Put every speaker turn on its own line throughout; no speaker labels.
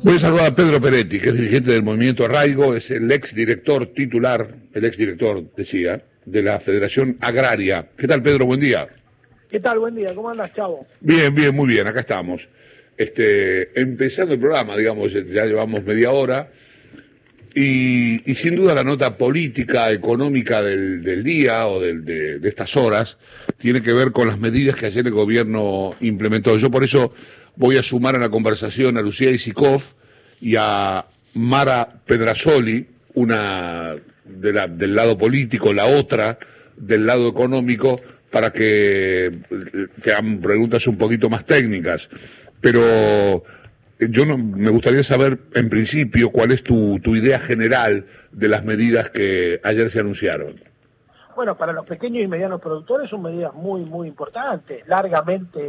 Voy a saludar a Pedro Peretti, que es dirigente del movimiento Arraigo, es el ex director titular, el ex director, decía, de la Federación Agraria. ¿Qué tal, Pedro? Buen día.
¿Qué tal? Buen día. ¿Cómo andas, chavo?
Bien, bien, muy bien. Acá estamos. Este, empezando el programa, digamos, ya llevamos media hora. Y, sin duda la nota política, económica del, día o de, de, estas horas tiene que ver con las medidas que ayer el gobierno implementó. Yo por eso voy a sumar a la conversación a Lucía Isikov y a Mara Pedrasoli, una del lado político, la otra del lado económico, para que te hagan preguntas un poquito más técnicas. Pero eh, yo no, me gustaría saber, en principio, cuál es tu idea general de las medidas que ayer se anunciaron.
Bueno, para los pequeños y medianos productores son medidas muy, muy importantes, largamente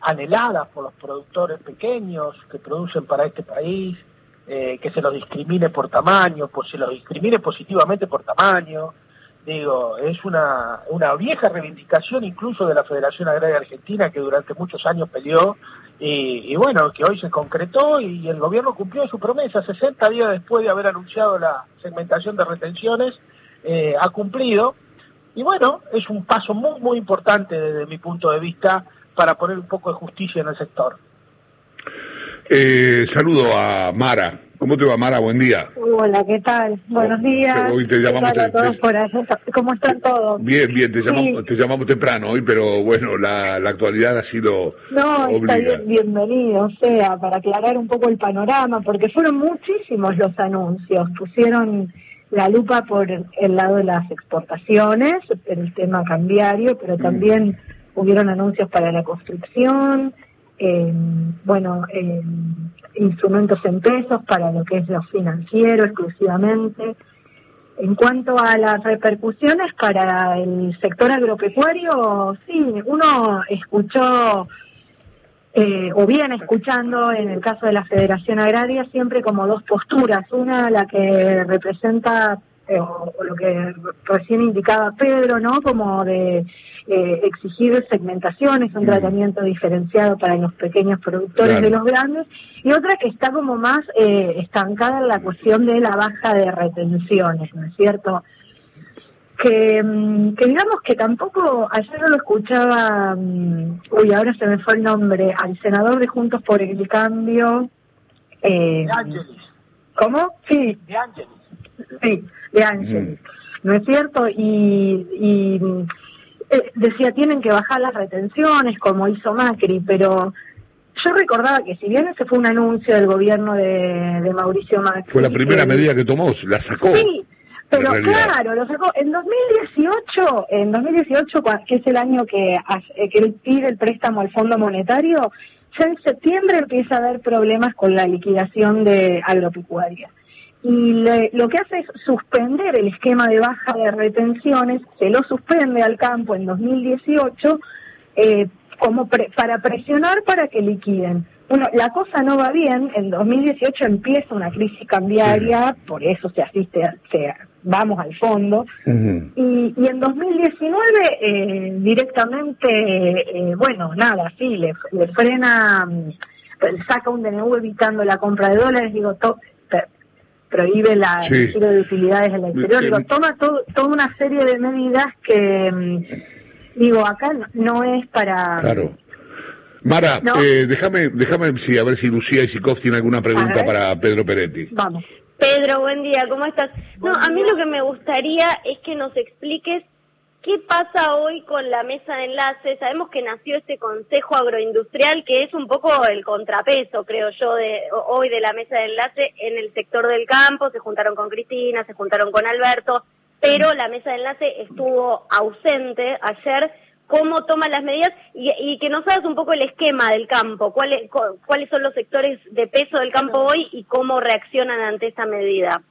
anheladas por los productores pequeños que producen para este país, eh, que se los discrimine por tamaño, pues se los discrimine positivamente por tamaño. Digo, es una, una vieja reivindicación incluso de la Federación Agraria Argentina que durante muchos años peleó y, bueno, que hoy se concretó y el gobierno cumplió su promesa. 60 días después de haber anunciado la segmentación de retenciones, eh, ha cumplido. Y bueno, es un paso muy, muy importante desde mi punto de vista para poner un poco de justicia en el sector.
Eh, saludo a Mara. ¿Cómo te va, Mara? Buen día.
Hola, ¿qué tal? Buenos días.
Hoy te llamamos.
¿Cómo están todos?
Bien, bien, te, llamamos, te llamamos temprano hoy, pero bueno, la, actualidad ha sido.
No, está bien, bienvenido, o sea, para aclarar un poco el panorama, porque fueron muchísimos los anuncios. Pusieron la lupa por el lado de las exportaciones, el tema cambiario, pero mm. Hubieron anuncios para la construcción, eh, bueno, eh, instrumentos en pesos para lo que es lo financiero exclusivamente. En cuanto a las repercusiones para el sector agropecuario, sí, uno escuchó eh, o viene escuchando en el caso de la Federación Agraria siempre como dos posturas. Una, la que representa, o, lo que recién indicaba Pedro, ¿no? Como de eh, exigir segmentaciones, un mm. tratamiento diferenciado para los pequeños productores de los grandes, y otra que está como más eh, estancada en la cuestión de la baja de retenciones, ¿no es cierto? Que, mm, que digamos que tampoco, ayer no lo escuchaba, mm, uy, ahora se me fue el nombre, al senador de Juntos por el Cambio.
Eh, de Ángeles.
¿Cómo? Sí.
De Ángeles.
Sí, de Ángeles. ¿No es cierto? Y, y eh, decía, tienen que bajar las retenciones, como hizo Macri, pero yo recordaba que si bien ese fue un anuncio del gobierno de, Mauricio Macri...
Fue la primera medida que tomó, la sacó.
Sí, pero claro, lo sacó. En 2018, en 2018, que es el año que, que él pide el préstamo al Fondo Monetario, ya en septiembre empieza a haber problemas con la liquidación de agropecuaria y lo que hace es suspender el esquema de baja de retenciones, se lo suspende al campo en 2018 eh, como para presionar para que liquiden. Bueno, la cosa no va bien, en 2018 empieza una crisis cambiaria, por eso se asiste, se, vamos al fondo, y, y, en 2019 eh, directamente, eh, bueno, nada, sí, le, le frena, mm, saca un DNU evitando la compra de dólares, digo, to, prohíbe la giro de utilidades en el exterior. Digo, toma todo, toda una serie de medidas que, mm, digo, acá no es para...
Claro. Mara, eh, déjame, déjame sí, a ver si Lucía Isikov tiene alguna pregunta para Pedro Peretti.
Vamos.
Pedro, buen día, ¿cómo estás? no, a mí lo que me gustaría es que nos expliques ¿Qué pasa hoy con la mesa de enlace? Sabemos que nació este Consejo Agroindustrial, que es un poco el contrapeso, creo yo, de hoy de la mesa de enlace en el sector del campo. Se juntaron con Cristina, se juntaron con Alberto, pero la mesa de enlace estuvo ausente ayer. ¿Cómo toma las medidas? Y, que nos hagas un poco el esquema del campo. ¿Cuáles, ¿Cuáles son los sectores de peso del campo hoy y cómo reaccionan ante esta medida?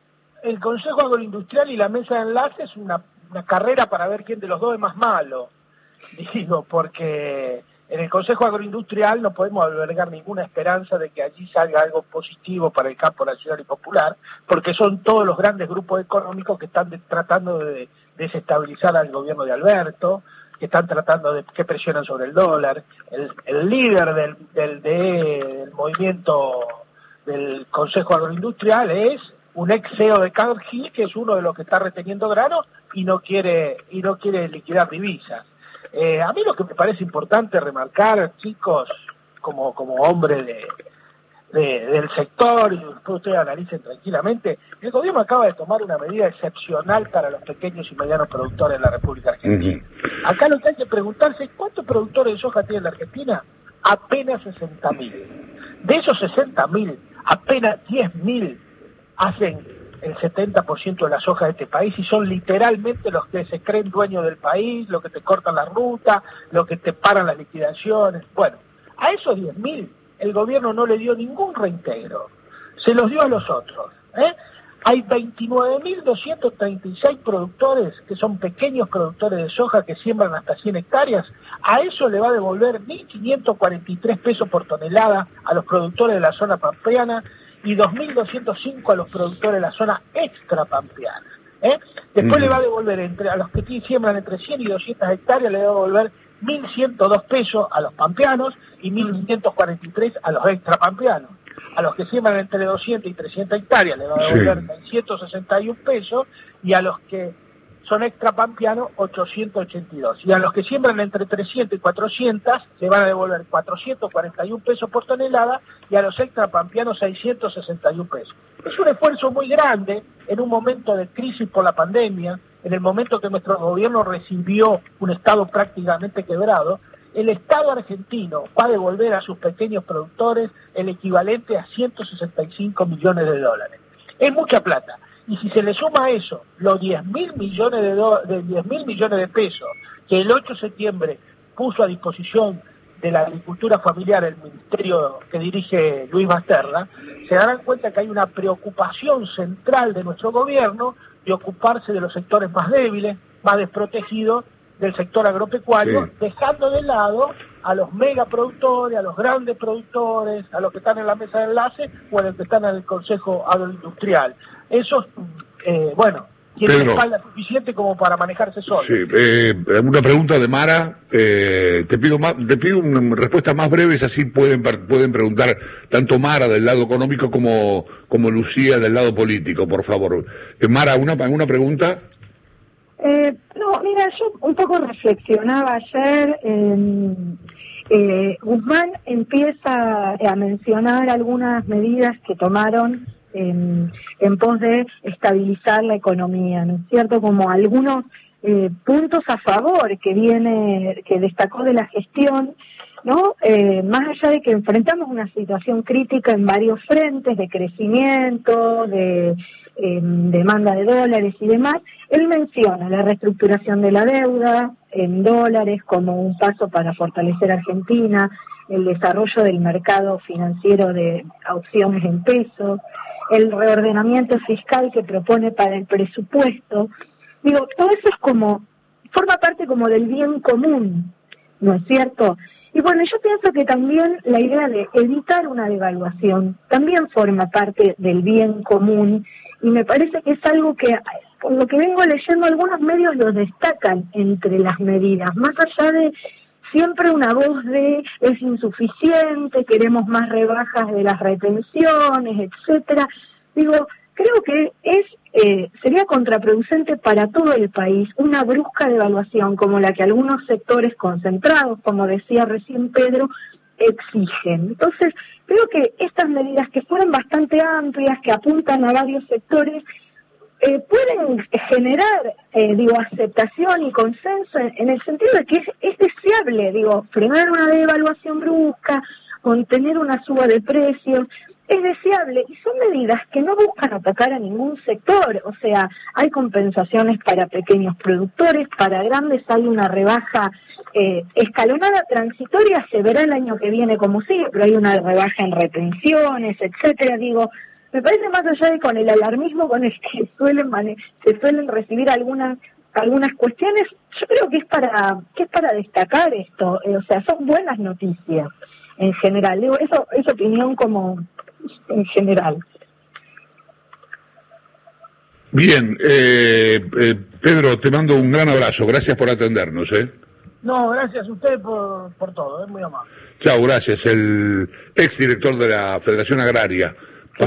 El Consejo Agroindustrial y la mesa de enlace es una una carrera para ver quién de los dos es más malo. Digo, porque en el Consejo Agroindustrial no podemos albergar ninguna esperanza de que allí salga algo positivo para el campo nacional y popular, porque son todos los grandes grupos económicos que están tratando de desestabilizar al gobierno de Alberto, que están tratando de que presionan sobre el dólar. El, líder del, del, del movimiento del Consejo Agroindustrial es un ex CEO de Cargill, que es uno de los que está reteniendo grano y no quiere y no quiere liquidar divisas. Eh, a mí lo que me parece importante remarcar, chicos, como, como hombre de, del sector, y después ustedes analicen tranquilamente, el gobierno acaba de tomar una medida excepcional para los pequeños y medianos productores de la República Argentina. Acá lo que hay que preguntarse es cuántos productores de soja tiene la Argentina. Apenas 60.000. De esos 60.000, apenas 10.000 hacen el 70% de la soja de este país y son literalmente los que se creen dueños del país, los que te cortan la ruta, los que te paran las liquidaciones. Bueno, a esos 10.000 el gobierno no le dio ningún reintegro, se los dio a los otros. ¿eh? Hay 29.236 productores que son pequeños productores de soja que siembran hasta 100 hectáreas. A eso le va a devolver 1.543 pesos por tonelada a los productores de la zona pampeana y 2.205 a los productores de la zona extrapampeana. ¿eh? Después le va a devolver entre a los que siembran entre 100 y 200 hectáreas, le va a devolver 1.102 pesos a los pampeanos y 1.543 a los extrapampeanos. A los que siembran entre 200 y 300 hectáreas le va a devolver 661 pesos y a los que son extrapampeanos 882. Y a los que siembran entre 300 y 400 le van a devolver 441 pesos por tonelada y a los extrapampeanos 661 pesos. Es un esfuerzo muy grande en un momento de crisis por la pandemia, en el momento que nuestro gobierno recibió un Estado prácticamente quebrado, el Estado argentino va a devolver a sus pequeños productores el equivalente a 165 millones de dólares. Es mucha plata. Y si se le suma a eso los 10 mil millones de, de mil millones de pesos que el 8 de septiembre puso a disposición de la agricultura familiar el ministerio que dirige Luis Basterra, se darán cuenta que hay una preocupación central de nuestro gobierno de ocuparse de los sectores más débiles, más desprotegidos del sector agropecuario, dejando de lado a los megaproductores, a los grandes productores, a los que están en la mesa de enlace o a los que están en el Consejo Agroindustrial. Eso, eh, bueno, tiene espalda suficiente como para manejarse solo.
Sí, eh, una pregunta de Mara. Eh, te pido más, te pido una respuesta más breves, así pueden pueden preguntar tanto Mara del lado económico como como Lucía del lado político, por favor. Eh, Mara, una una pregunta.
Eh, no, mira, yo un poco reflexionaba ayer. Eh, Guzmán empieza a mencionar algunas medidas que tomaron en, pos de estabilizar la economía, ¿no es cierto? Como algunos eh, puntos a favor que viene, que destacó de la gestión, ¿no? Eh, más allá de que enfrentamos una situación crítica en varios frentes de crecimiento, de em, demanda de dólares y demás, él menciona la reestructuración de la deuda en dólares como un paso para fortalecer Argentina, el desarrollo del mercado financiero de opciones en pesos, el reordenamiento fiscal que propone para el presupuesto. Digo, todo eso es como, forma parte como del bien común, ¿no es cierto? Y bueno, yo pienso que también la idea de evitar una devaluación también forma parte del bien común y me parece que es algo que, por lo que vengo leyendo, algunos medios lo destacan entre las medidas, más allá de siempre una voz de es insuficiente, queremos más rebajas de las retenciones, etcétera. Digo, creo que es eh, sería contraproducente para todo el país una brusca devaluación como la que algunos sectores concentrados, como decía recién Pedro, exigen. Entonces, creo que estas medidas que fueron bastante amplias, que apuntan a varios sectores, eh, pueden generar, eh, digo, aceptación y consenso en, el sentido de que es, digo, frenar una devaluación brusca, contener una suba de precios, es deseable. Y son medidas que no buscan atacar a ningún sector, o sea, hay compensaciones para pequeños productores, para grandes hay una rebaja eh, escalonada transitoria, se verá el año que viene como sigue, pero hay una rebaja en retenciones, etcétera, digo, me parece más allá de con el alarmismo con el que suelen se suelen recibir algunas algunas cuestiones, yo creo que es para que es para destacar esto, eh, o sea, son buenas noticias en general. Digo, eso es opinión como en general.
Bien, eh, eh, Pedro, te mando un gran abrazo. Gracias por atendernos. ¿eh?
No, gracias a usted por, por todo, es muy amable.
Chao, gracias. El exdirector de la Federación Agraria.